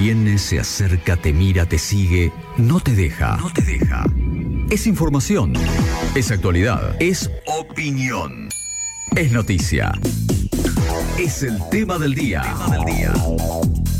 Viene, se acerca, te mira, te sigue, no te deja. No te deja. Es información. Es actualidad. Es opinión. Es noticia. Es el tema del día. Tema del día.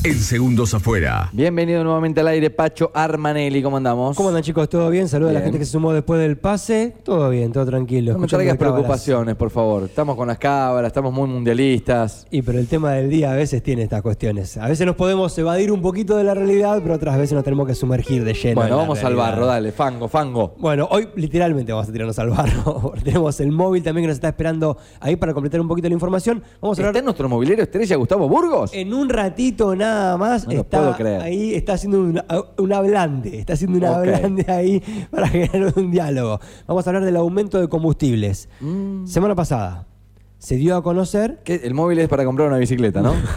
En segundos afuera. Bienvenido nuevamente al aire, Pacho Armanelli. ¿Cómo andamos? ¿Cómo andan chicos? ¿Todo bien? Saludos a la Bien. gente que se sumó después del pase. Todo bien, todo tranquilo. No me Escuchando traigas de cábalas. preocupaciones, por favor. Estamos con las cámaras, estamos muy mundialistas. Y pero el tema del día a veces tiene estas cuestiones. A veces nos podemos evadir un poquito de la realidad, pero otras veces nos tenemos que sumergir de lleno. en Bueno, la vamos al realidad. barro, dale, fango, fango. Bueno, hoy literalmente vamos a tirarnos al barro. Tenemos el móvil también que nos está esperando ahí para completar un poquito la información. Vamos a ¿Está hablar nuestro movilero estrella Gustavo Burgos? en un ratito nada más. No está puedo creer. ahí, está haciendo una, una blande. Está haciendo una Ok. blande ahí para generar un diálogo. Vamos a hablar del aumento de combustibles. Mm. Semana pasada se dio a conocer ¿Qué? El móvil es para comprar una bicicleta, ¿no?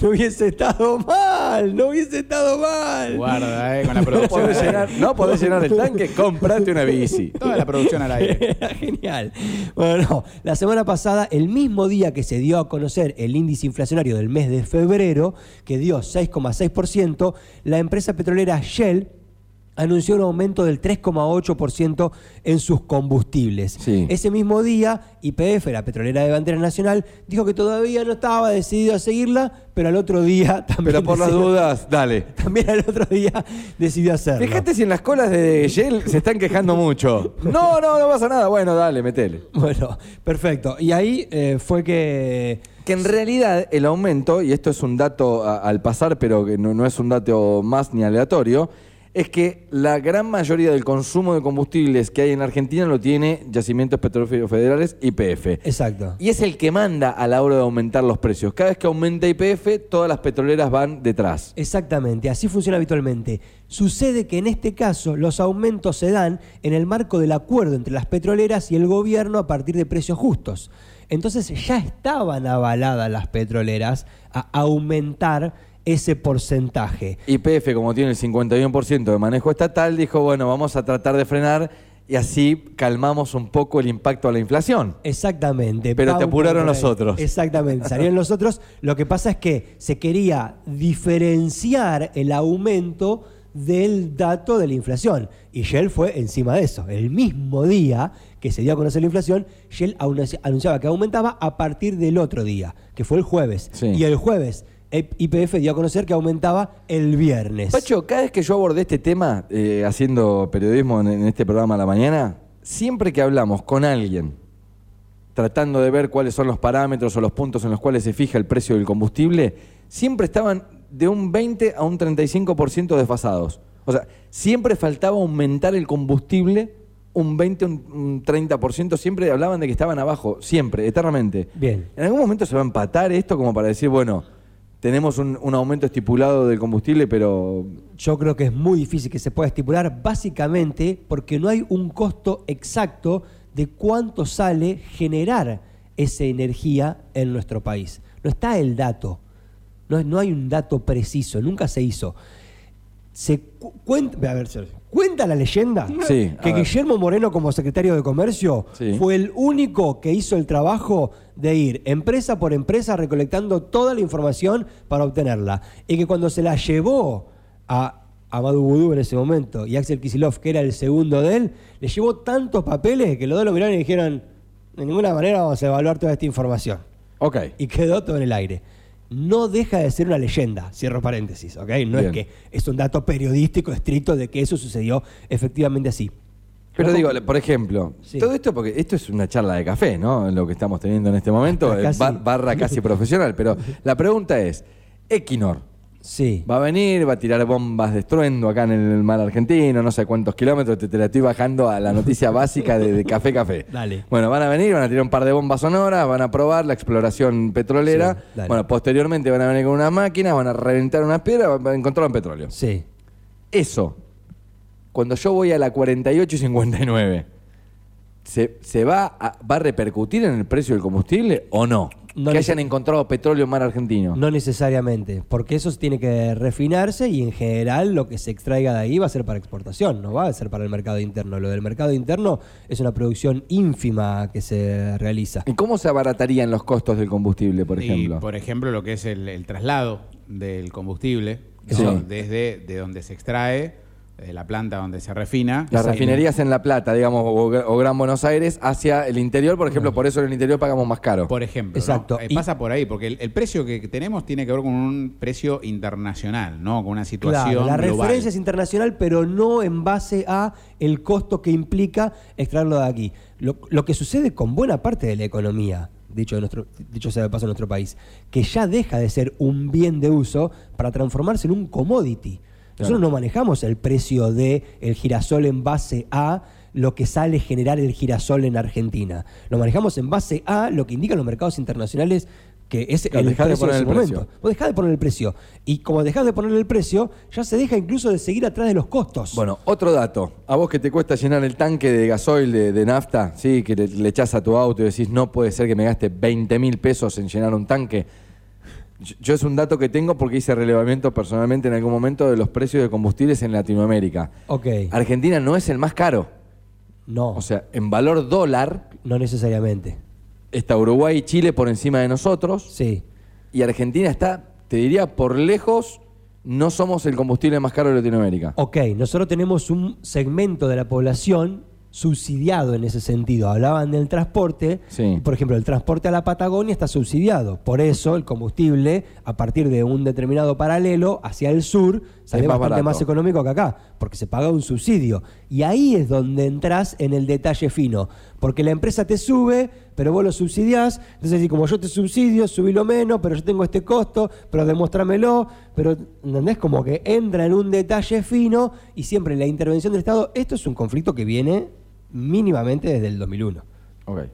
no hubiese estado mal, no hubiese estado mal. Guarda, eh, con la No producción. podés llenar, no podés llenar el tanque, comprate una bici. Toda la producción al aire. Era genial. Bueno, no, la semana pasada, el mismo día que se dio a conocer el índice inflacionario del mes de febrero, que dio 6,6%, la empresa petrolera Shell anunció un aumento del 3,8% en sus combustibles. Sí. Ese mismo día, YPF, la petrolera de bandera nacional, dijo que todavía no estaba decidido a seguirla, pero al otro día también Pero por las dudas, dale. también al otro día decidió hacerlo. Fíjate si en las colas de Shell se están quejando mucho. No, no, no pasa nada. Bueno, dale, metele. Bueno, perfecto. Y ahí eh, fue que Que en realidad el aumento, y esto es un dato a- al pasar, pero que no, no es un dato más ni aleatorio, es que la gran mayoría del consumo de combustibles que hay en Argentina lo tiene Yacimientos Petrolíferos Federales, YPF. Exacto. Y es el que manda a la hora de aumentar los precios. Cada vez que aumenta YPF, todas las petroleras van detrás. Exactamente, así funciona habitualmente. Sucede que en este caso los aumentos se dan en el marco del acuerdo entre las petroleras y el gobierno a partir de precios justos. Entonces ya estaban avaladas las petroleras a aumentar ese porcentaje. YPF, como tiene el 51% de manejo estatal, dijo, bueno, vamos a tratar de frenar y así calmamos un poco el impacto a la inflación. Exactamente. Pero te apuraron los otros. Exactamente, salieron los otros. Lo que pasa es que se quería diferenciar el aumento del dato de la inflación. Y Shell fue encima de eso. El mismo día que se dio a conocer la inflación, Shell anunci- anunciaba que aumentaba a partir del otro día, que fue el jueves. Sí. Y el jueves IPF dio a conocer que aumentaba el viernes. Pacho, cada vez que yo abordé este tema, eh, haciendo periodismo en, en este programa a la mañana, siempre que hablamos con alguien, tratando de ver cuáles son los parámetros o los puntos en los cuales se fija el precio del combustible, siempre estaban de un 20 a un 35% desfasados. O sea, siempre faltaba aumentar el combustible un 20, un, un 30%, siempre hablaban de que estaban abajo, siempre, eternamente. Bien. ¿En algún momento se va a empatar esto como para decir, bueno, tenemos un, aumento estipulado del combustible, pero Yo creo que es muy difícil que se pueda estipular, básicamente porque no hay un costo exacto de cuánto sale generar esa energía en nuestro país. No está el dato, no, no hay un dato preciso, nunca se hizo. Se cu- cuenta, a ver, cuenta la leyenda Sí, que ver. Guillermo Moreno como secretario de Comercio Sí. fue el único que hizo el trabajo de ir empresa por empresa recolectando toda la información para obtenerla. Y que cuando se la llevó a Amadou Boudou en ese momento y Axel Kisilov, que era el segundo de él, le llevó tantos papeles que los dos lo miraron y dijeron, de ninguna manera vamos a evaluar toda esta información. ok. Y quedó todo en el aire. No deja de ser una leyenda, cierro paréntesis, ¿ok? No Bien. es que es un dato periodístico estricto de que eso sucedió efectivamente así. Pero No, digo, por ejemplo, Sí. todo esto porque esto es una charla de café, ¿no? Lo que estamos teniendo en este momento, eh, Casi. barra casi profesional, pero la pregunta es, Equinor, Sí. Va a venir, va a tirar bombas de estruendo acá en el mar argentino, no sé cuántos kilómetros, te, te la estoy bajando a la noticia básica de, de Café Café. Dale. Bueno, van a venir, van a tirar un par de bombas sonoras, van a probar la exploración petrolera. Sí, bueno, posteriormente van a venir con una máquina, van a reventar unas piedras, van a encontrar un petróleo. Sí. Eso, cuando yo voy a la 48 y 59, ¿se, se va, a, va a repercutir en el precio del combustible o no? No que hayan encontrado petróleo en mar argentino. No necesariamente, porque eso tiene que refinarse y en general lo que se extraiga de ahí va a ser para exportación, no va a ser para el mercado interno. Lo del mercado interno es una producción ínfima que se realiza. ¿Y cómo se abaratarían los costos del combustible, por Y, ejemplo? por ejemplo, lo que es el, el traslado del combustible, Sí. ¿no? desde de donde se extrae, de la planta donde se refina. Las refinerías en La Plata, digamos, o, o Gran Buenos Aires, hacia el interior, por ejemplo, por eso en el interior pagamos más caro. Por ejemplo, ¿no? Exacto. Eh, Y- pasa por ahí, porque el, el precio que tenemos tiene que ver con un precio internacional, ¿no? Con una situación Claro, la global. referencia es internacional, pero no en base a el costo que implica extraerlo de aquí. Lo, lo que sucede con buena parte de la economía, dicho, de nuestro, dicho sea de paso en nuestro país, que ya deja de ser un bien de uso para transformarse en un commodity. Nosotros no manejamos el precio del el girasol en base a lo que sale generar el girasol en Argentina. Lo manejamos en base a lo que indican los mercados internacionales, que es Claro, el de precio poner de el ese precio. momento. Vos dejás de poner el precio. Y como dejás de poner el precio, ya se deja incluso de seguir atrás de los costos. Bueno, otro dato. A vos que te cuesta llenar el tanque de gasoil, de, de nafta, sí, que le, le echás a tu auto y decís, no puede ser que me gaste 20 mil pesos en llenar un tanque. Yo, es un dato que tengo porque hice relevamiento personalmente en algún momento de los precios de combustibles en Latinoamérica. ok. Argentina no es el más caro. No, O sea, en valor dólar no necesariamente. está Uruguay y Chile por encima de nosotros. Sí. Y Argentina está, te diría, por lejos, no somos el combustible más caro de Latinoamérica. Ok, nosotros tenemos un segmento de la población subsidiado en ese sentido. Hablaban del transporte. Sí. Por ejemplo, el transporte a la Patagonia está subsidiado. Por eso el combustible, a partir de un determinado paralelo hacia el sur, sale Es más bastante barato. más económico que acá, porque se paga un subsidio. Y ahí es donde entras en el detalle fino. Porque la empresa te sube, pero vos lo subsidiás. Entonces, si como yo te subsidio, subilo menos, pero yo tengo este costo, pero demostrámelo. Pero, ¿entendés? Como que entra en un detalle fino y siempre la intervención del Estado. Esto es un conflicto que viene mínimamente desde el 2001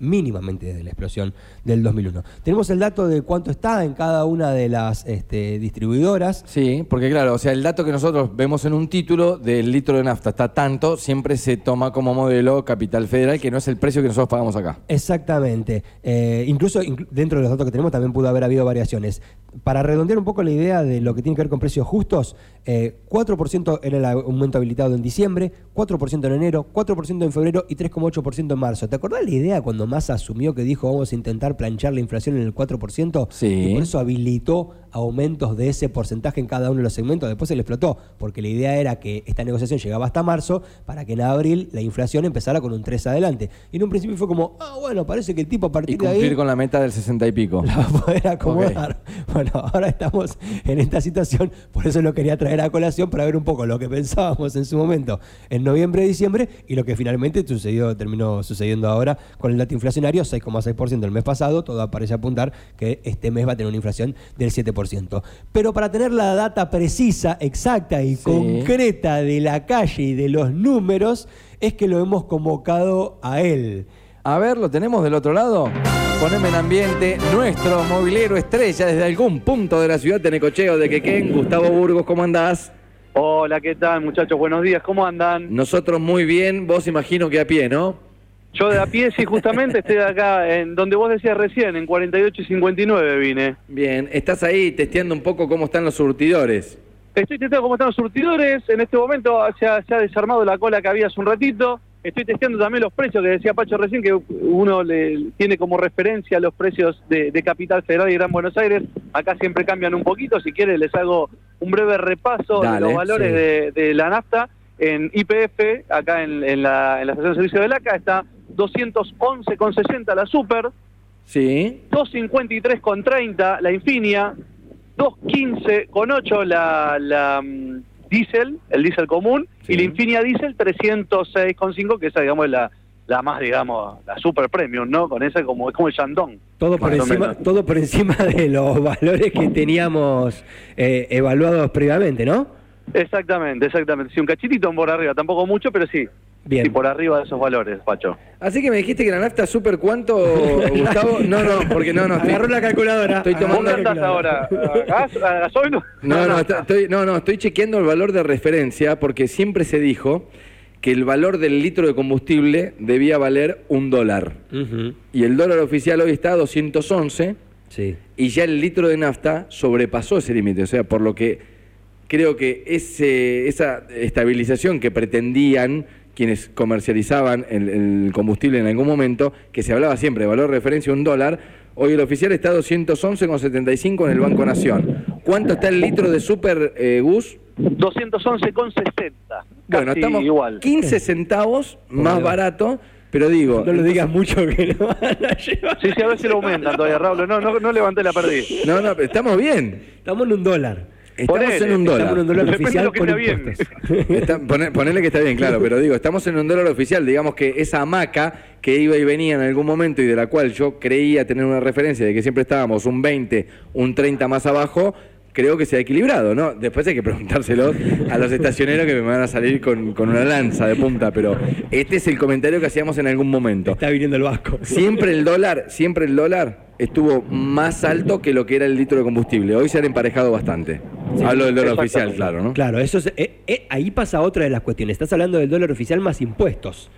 Mínimamente desde la explosión del 2001. Tenemos el dato de cuánto está en cada una de las este, distribuidoras. Sí, porque claro, o sea, el dato que nosotros vemos en un título del litro de nafta está tanto, siempre se toma como modelo Capital Federal, que no es el precio que nosotros pagamos acá. Exactamente. Eh, incluso inclu- dentro de los datos que tenemos también pudo haber habido variaciones. Para redondear un poco la idea de lo que tiene que ver con precios justos, eh, 4% era el aumento habilitado en diciembre, 4% en enero, 4% en febrero y 3,8% en marzo. ¿Te acordás la idea cuando Massa asumió que dijo vamos a intentar planchar la inflación en el 4%? Sí. Y por eso habilitó aumentos de ese porcentaje en cada uno de los segmentos. Después se le explotó, porque la idea era que esta negociación llegaba hasta marzo para que en abril la inflación empezara con un 3 adelante. Y en un principio fue como, ah, bueno, parece que el tipo a Y partir de cumplir ahí con la meta del 60 y pico. la va a poder acomodar. Bueno, ahora estamos en esta situación, por eso lo quería traer a colación para ver un poco lo que pensábamos en su momento en noviembre y diciembre y lo que finalmente sucedió, terminó sucediendo ahora con el dato inflacionario, 6,6% el mes pasado, todo parece apuntar que este mes va a tener una inflación del 7%. Pero para tener la data precisa, exacta y Sí. concreta de la calle y de los números, es que lo hemos convocado a él. A ver, ¿lo tenemos del otro lado? Poneme en ambiente nuestro movilero estrella desde algún punto de la ciudad de Necocheo, de Quequén. Gustavo Burgos, ¿cómo andás? Hola, ¿qué tal muchachos? Buenos días, ¿cómo andan? Nosotros muy bien, vos imagino que a pie, ¿no? Yo de a pie, sí, justamente estoy acá, en donde vos decías recién, en 48 y 59 vine. Bien, estás ahí testeando un poco cómo están los surtidores. Estoy testeando cómo están los surtidores, en este momento se ha, se ha desarmado la cola que había hace un ratito. Estoy testeando también los precios que decía Pacho recién, que uno le tiene como referencia los precios de, de Capital Federal y Gran Buenos Aires. Acá siempre cambian un poquito, si quiere les hago un breve repaso Dale, de los valores sí. de, de la nafta. En IPF, acá en, en la, en la estación de servicio de LACA, está 211,60 la Super, Sí. 253,30 la Infinia, 215,8 la, la mm, Diesel, el Diesel común, Sí. y la Infinia Diesel 306,5, que esa digamos es la, la más, digamos, la Super Premium, ¿no? Con esa como es como el Shandong. Todo por, encima, todo por encima de los valores que teníamos eh, evaluados previamente, ¿no? Exactamente, exactamente. Sí, un cachitito por arriba, tampoco mucho, pero sí. Bien. Sí, por arriba de esos valores, Pacho. Así que me dijiste que la nafta super cuánto, Gustavo. No, no, porque no, no. Estoy, Agarró la calculadora. Estoy ¿Vos tomando- qué andás ahora? ¿A gas? ¿A gasoil? No, no, está- estoy, no, no, estoy chequeando el valor de referencia porque siempre se dijo que el valor del litro de combustible debía valer un dólar. Y el dólar oficial hoy está a 211 Sí. y ya el litro de nafta sobrepasó ese límite. O sea, por lo que creo que ese, esa estabilización que pretendían quienes comercializaban el, el combustible en algún momento, que se hablaba siempre de valor de referencia un dólar, hoy el oficial está a 211,75 en el Banco Nación. ¿Cuánto está el litro de super, eh, Gus? 211,60. Bueno, estamos igual. 15 centavos más barato, pero digo... No lo digas mucho que no van a llevar. Sí, sí, a ver si lo aumentan todavía, Raúl. No, no, no levanté la perdí. No, no, pero estamos bien. Estamos en un dólar. Estamos Ponele, en un Estamos dólar. en un dólar Depende de oficial lo que. Está- poné- ponele que está bien, claro, pero digo, estamos en un dólar oficial. Digamos que esa hamaca que iba y venía en algún momento y de la cual yo creía tener una referencia de que siempre estábamos un 20, un 30 más abajo, creo que se ha equilibrado, ¿no? Después hay que preguntárselo a los estacioneros que me van a salir con, con una lanza de punta, pero este es el comentario que hacíamos en algún momento. Está viniendo el vasco. Siempre el dólar, siempre el dólar estuvo más alto que lo que era el litro de combustible. Hoy se han emparejado bastante. Hablo del dólar oficial, claro, ¿no? Claro, eso es- eh, eh, ahí pasa otra de las cuestiones. Estás hablando del dólar oficial más impuestos,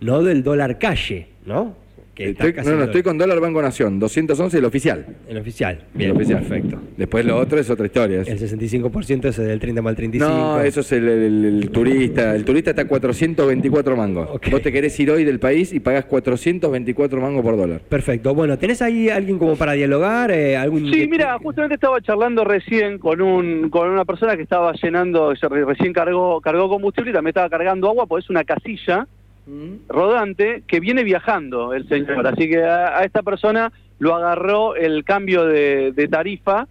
no del dólar calle, ¿no? Que está Estoy- casi no, no, el estoy con dólar Banco Nación, 211 el oficial. El oficial. El Bien, oficial. perfecto. Después lo otro es otra historia. es- El 65% ese del 30 más el 35. No, eso es el, el- el turista. El turista está a 424 mangos. Ok. Vos te querés ir hoy del país y pagás 424 mangos por dólar. Perfecto. Bueno, ¿tenés ahí alguien como para dialogar? Eh, algún... Sí, mira, justamente estaba charlando recién con un con una persona que estaba llenando, recién cargó cargó combustible y también estaba cargando agua, pues es una casilla rodante que viene viajando el señor. Así que a, a esta persona lo agarró el cambio de, de tarifa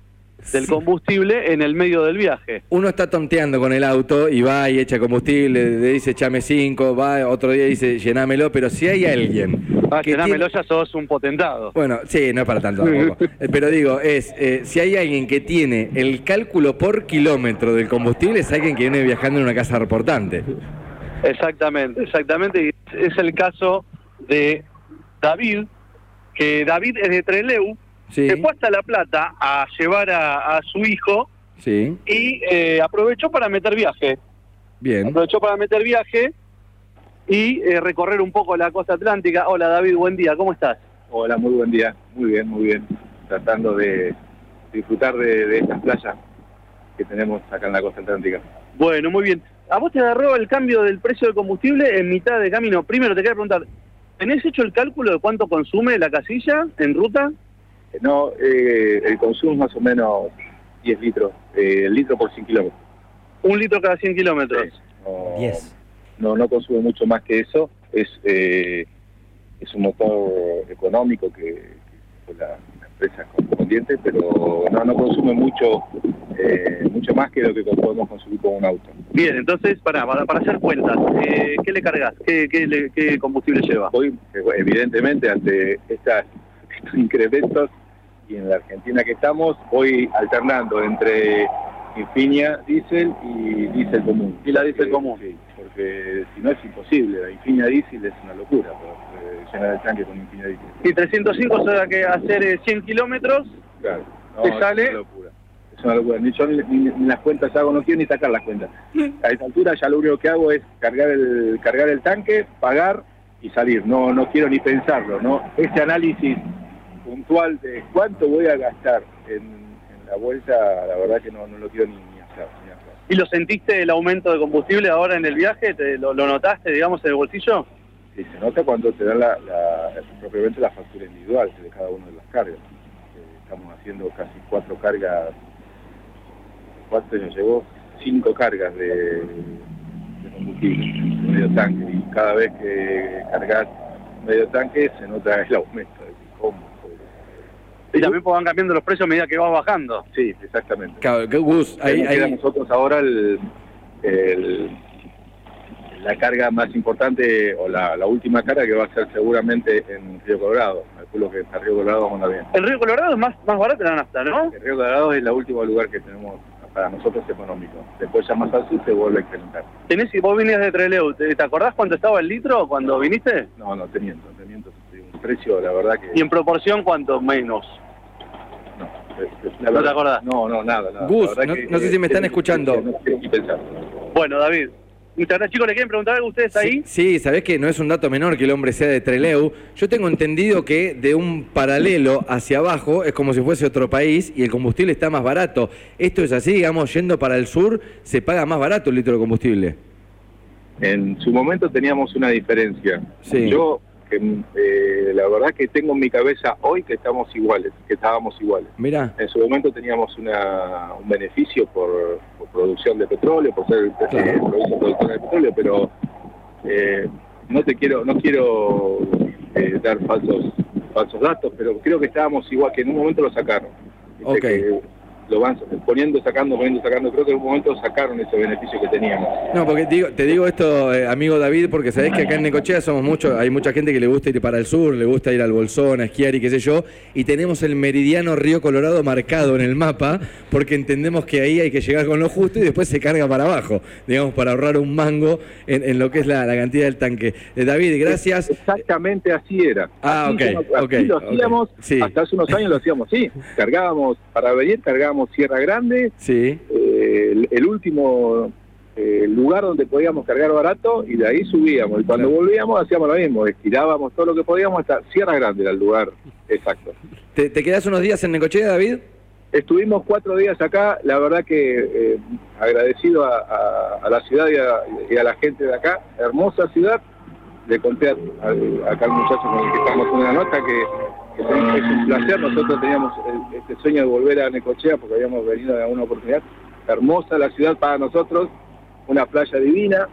del Sí. combustible en el medio del viaje. Uno está tonteando con el auto y va y echa combustible, le dice echame 5, va, otro día dice llenámelo, pero si hay alguien. Ah, que llenámelo, tiene- ya sos un potentado. Bueno, sí, no es para tanto tampoco. Eh, Pero digo, es, eh, si hay alguien que tiene el cálculo por kilómetro del combustible, es alguien que viene viajando en una casa reportante. Exactamente, exactamente. Y es- es el caso de David, que David es de Treleu, Sí, se fue hasta La Plata a llevar a, a su hijo sí, y eh, aprovechó para meter viaje. bien. Aprovechó para meter viaje y eh, recorrer un poco la costa atlántica. Hola David, buen día, ¿cómo estás? Hola, muy buen día. Muy bien, muy bien. Tratando de disfrutar de, de estas playas que tenemos acá en la costa atlántica. Bueno, muy bien. ¿A vos te agarró el cambio del precio del combustible en mitad de camino? Primero te quería preguntar, ¿tenés hecho el cálculo de cuánto consume la casilla en ruta? Eh, No, eh, el consumo es más o menos 10 litros, eh, el litro por 100 kilómetros. Un litro cada 100 kilómetros. No, 10. No, no consume mucho más que eso. Es eh, es un motor económico que, que la, la empresa correspondiente, pero no, no consume mucho eh, mucho más que lo que podemos consumir con un auto. Bien, entonces, para, para, para hacer cuentas, eh, ¿qué le cargas? ¿Qué, qué, le- qué combustible lleva? Hoy, eh, evidentemente, ante estas, estos incrementos y en la Argentina que estamos, voy alternando entre Infinia Diesel y Diesel común. Y la diésel Eh, común. Sí, porque si no es imposible. La Infinia Diesel es una locura, pero, llenar el tanque con Infinia Diesel. Y 305, o sea que hacer eh, 100 kilómetros, Claro. ¿Te es sale? una locura. Es una locura. Ni yo ni, ni- ni las cuentas hago, no quiero ni sacar las cuentas. A esta altura ya lo único que hago es cargar el, cargar el tanque, pagar y salir. No, no quiero ni pensarlo, ¿no? Ese análisis puntual de cuánto voy a gastar en, en la vuelta, la verdad que no, no lo quiero ni, ni hacer. Ni hacer. ¿y lo sentiste el aumento de combustible ahora en el viaje? ¿Te, lo, lo notaste, digamos, en el bolsillo? Sí, se nota cuando te dan la, la- propiamente la factura individual de cada una de las cargas. Eh, estamos haciendo casi cuatro cargas, ¿cuánto nos llevó? Cinco cargas de, de combustible, de medio tanque. Y cada vez que cargas medio tanque se nota el aumento. de ¿Cómo? Y también pues, van cambiando los precios a medida que vas bajando. Sí, exactamente. Claro, que Gus, ahí, Ahí, nosotros ahora el, el- la carga más importante o la, la última carga que va a ser seguramente en Río Colorado. Calculo que en Río Colorado vamos a andar bien. El Río Colorado es más, más barato la nafta, ¿no? El Río Colorado es el último lugar que tenemos para nosotros económico. Después ya más al sur se vuelve a incrementar. Tenés, si vos viniste de Treleu, ¿te, te acordás cuánto estaba el litro cuando viniste? No, no, te miento, te miento. Un precio, la verdad que... Y en proporción, ¿cuánto menos? No, eh, ¿No la te acordás? No, no, nada, nada. Gus, La no- sé si me están eh, escuchando. No pensar. Bueno, David, gracias. Chicos, ¿le quieren preguntar algo a ustedes ahí? Sí, sí, sabés que no es un dato menor que el hombre sea de Treleu. Yo tengo entendido que de un paralelo hacia abajo es como si fuese otro país y el combustible está más barato. Esto es así, digamos, yendo para el sur se paga más barato el litro de combustible. En su momento teníamos una diferencia. Sí. Yo que eh, la verdad que tengo en mi cabeza hoy que estamos iguales, que estábamos iguales. Mira, En su momento teníamos una, un beneficio por, por producción de petróleo, por ser eh, provincia productora de petróleo, pero eh, no te quiero, no quiero eh, dar falsos falsos datos, pero creo que estábamos igual, que en un momento lo sacaron. Viste Ok. que lo van poniendo, sacando, poniendo, sacando. Creo que en un momento sacaron ese beneficio que teníamos. No, porque digo, te digo esto, eh, amigo David, porque sabés que acá en Necochea somos muchos, hay mucha gente que le gusta ir para el sur, le gusta ir al Bolsón, a esquiar y qué sé yo, y tenemos el meridiano Río Colorado marcado en el mapa, porque entendemos que ahí hay que llegar con lo justo y después se carga para abajo, digamos, para ahorrar un mango en, en lo que es la, la cantidad del tanque. Eh, David, gracias. Exactamente así era. Ah, Así ok, como- lo hacíamos, Sí. hasta hace unos años lo hacíamos, sí. Cargábamos, para venir, cargábamos Sierra Grande, Sí. eh, el, el último eh, lugar donde podíamos cargar barato y de ahí subíamos. Y cuando Claro. volvíamos hacíamos lo mismo, estirábamos todo lo que podíamos hasta Sierra Grande era el lugar exacto. ¿Te, te quedás unos días en Necochea, David? Estuvimos cuatro días acá, la verdad que eh, agradecido a, a- a la ciudad y a, y a la gente de acá, hermosa ciudad. Le conté acá al muchacho con el que estamos haciendo una nota que es un placer, nosotros teníamos el- este sueño de volver a Necochea porque habíamos venido en alguna oportunidad. Hermosa la ciudad para nosotros, una playa divina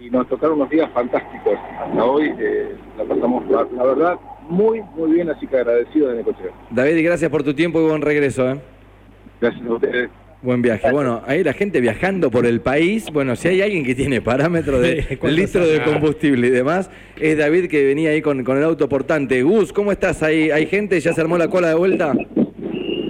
y nos tocaron unos días fantásticos. Hasta hoy eh, la pasamos, la, la verdad, muy, muy bien, así que agradecido de Necochea. David, gracias por tu tiempo y buen regreso, ¿eh? Gracias a ustedes. Buen viaje. Bueno, ahí la gente viajando por el país. Bueno, si hay alguien que tiene parámetro de ¿Cuánto litro de combustible y demás, es David que venía ahí con, con el auto portante. Gus, ¿cómo estás? ¿Hay, ¿Hay gente? ¿Ya se armó la cola de vuelta?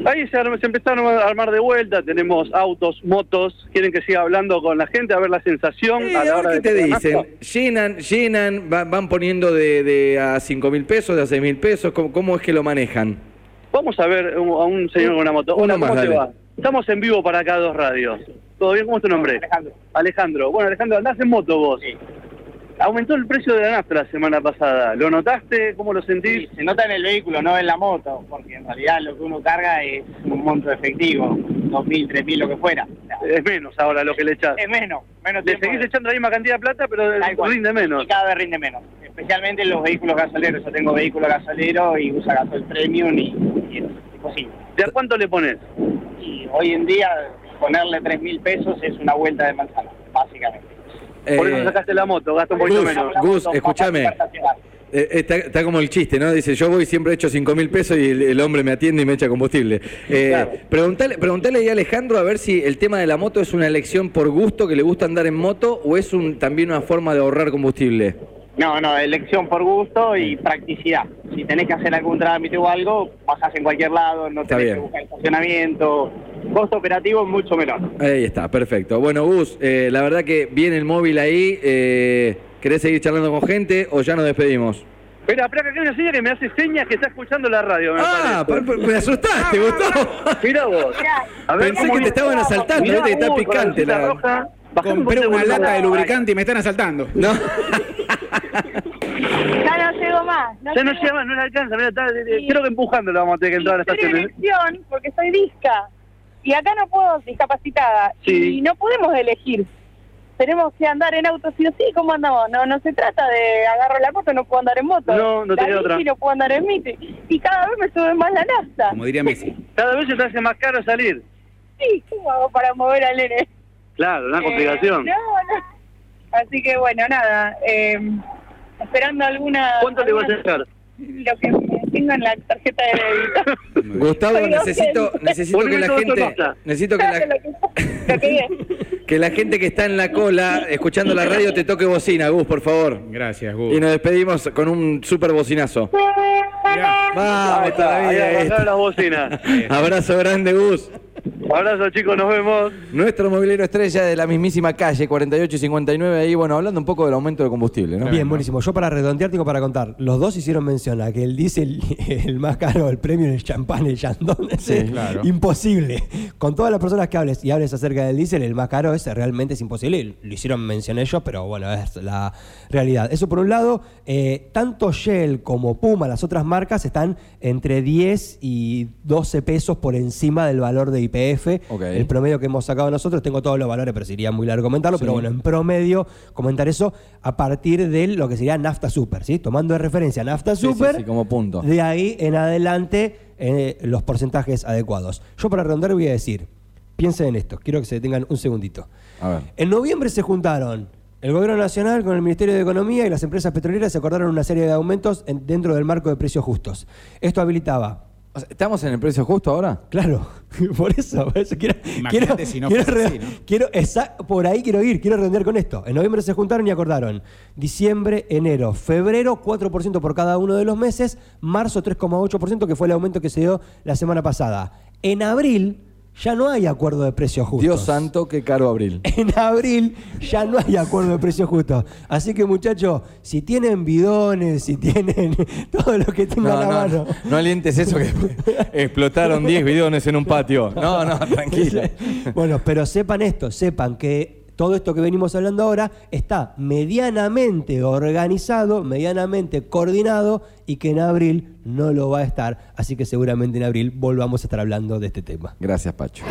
Ahí se, se empezaron a armar de vuelta, tenemos autos, motos, quieren que siga hablando con la gente a ver la sensación Eh, a la ver hora qué de te dicen. Llenan, llenan, va- van poniendo de, de a 5 mil pesos, de a 6 mil pesos. ¿Cómo, cómo es que lo manejan? Vamos a ver un- a un señor con una moto. Uno Hola, ¿cómo más, te dale. va? Estamos en vivo para acá dos radios. ¿Todo bien? ¿Cómo es tu nombre? Alejandro. Alejandro. Bueno, Alejandro, andás en moto vos. Sí. Aumentó el precio de la nafta la semana pasada. ¿Lo notaste? ¿Cómo lo sentís? Sí, se nota en el vehículo, no en la moto, porque en realidad lo que uno carga es un monto efectivo, 2.000, 3.000, lo que fuera. O sea, Es menos ahora lo que le echás. es menos, menos Le seguís de- echando la misma cantidad de plata, pero rinde menos. Y cada vez rinde menos, especialmente en los vehículos gasoleros. Yo tengo vehículo gasolero y usa gasol premium y, y es. ¿De a cuánto le pones? Hoy en día ponerle 3.000 pesos es una vuelta de manzana, básicamente. Por eso Eh, sacaste la moto, gasta un poquito Gus, menos. Gus, escúchame. Eh, está, está como el chiste, ¿no? Dice, yo voy siempre echo 5 mil pesos y el, el hombre me atiende y me echa combustible. Eh, Claro. preguntale, preguntale ahí a Alejandro a ver si el tema de la moto es una elección por gusto, que le gusta andar en moto, o es un, también una forma de ahorrar combustible. No, no, elección por gusto y practicidad. Si tenés que hacer algún trámite o algo, pasás en cualquier lado, no tenés que buscar estacionamiento. Costo operativo mucho menor. Ahí está, perfecto. Bueno, Gus, eh, la verdad que viene el móvil ahí. eh, ¿Querés seguir charlando con gente o ya nos despedimos? Espera, espera, que acá hay una señora que me hace señas que está escuchando la radio, me Ah, me asustaste, Gustavo. Mira vos. A Pensé ¿cómo que te estaban asaltando, viste que está picante la- roja. Bajame un Compré una lata de lubricante y me están asaltando. No. Ya no llego más. No Ya no llego- más, no le alcanza. Mira, está, eh, Sí. creo que empujando la vamos a tener que entrar a la estación. porque soy disca. Y acá no puedo, discapacitada. Sí. Y no podemos elegir. Tenemos que andar en auto sí o sí. ¿Cómo andamos? No no se trata de agarro la moto, no puedo andar en moto. No, no la tenés otra. no puedo andar en miti. Y cada vez me sube más la nafta. Como diría Messi. Cada vez se te hace más caro salir. Sí, ¿cómo hago para mover al nene? Claro, una Eh, complicación. no, no. Así que bueno, nada. eh, esperando alguna... ¿Cuánto le vas a alguna- echar? Lo que tengo en la tarjeta de débito. Gustavo, necesito, necesito que la gente, necesito que la, que- la gente que está en la cola escuchando la radio te toque bocina, Gus, por favor. Gracias, Y Gus. nos despedimos con un super bocinazo. Mirá. Vamos ahí todavía. arrancaron las bocinas. Abrazo grande, Gus. Abrazo chicos, nos vemos. Nuestro movilero estrella de la mismísima calle, 48 y 59, ahí, bueno, hablando un poco del aumento del combustible, ¿no? Bien, buenísimo. Yo para redondear tengo para contar. Los dos hicieron mención a que el diésel, el más caro, el premio, el champán, el chandón, ese, claro. imposible. Con todas las personas que hables y hables acerca del diésel, el más caro es realmente es imposible. Lo hicieron mención ellos, pero bueno, es la realidad. Eso por un lado, eh, tanto Shell como Puma, las otras marcas, están entre 10 y 12 pesos por encima del valor de IPF IPF, el promedio que hemos sacado nosotros, tengo todos los valores, pero sería muy largo comentarlo, Sí. pero bueno, en promedio comentar eso a partir de lo que sería nafta super, ¿sí? Tomando de referencia nafta Sí, super, sí, como punto. de ahí en adelante eh, los porcentajes adecuados. Yo para redondar voy a decir, piensen en esto, quiero que se detengan un segundito. A ver. En noviembre se juntaron el Gobierno Nacional con el Ministerio de Economía y las empresas petroleras se acordaron una serie de aumentos en- dentro del marco de precios justos. Esto habilitaba O sea, ¿Estamos en el precio justo ahora? Claro, por eso, por eso quiero, Imagínate quiero- si no quiero fuese re- así, ¿no? quiero- esa- por ahí quiero ir, quiero redondear con esto. En noviembre se juntaron y acordaron diciembre, enero, febrero 4% por cada uno de los meses, marzo 3,8% que fue el aumento que se dio la semana pasada. En abril ya no hay acuerdo de precios justos. Dios santo, qué caro abril. En abril ya no hay acuerdo de precios justos. Así que muchachos, si tienen bidones, si tienen todo lo que tengan No, a la no, mano. no, no alientes eso que explotaron 10 bidones en un patio. No, no, tranquilo. Bueno, pero sepan esto, sepan que todo esto que venimos hablando ahora está medianamente organizado, medianamente coordinado y que en abril no lo va a estar. Así que seguramente en abril volvamos a estar hablando de este tema. Gracias, Pacho.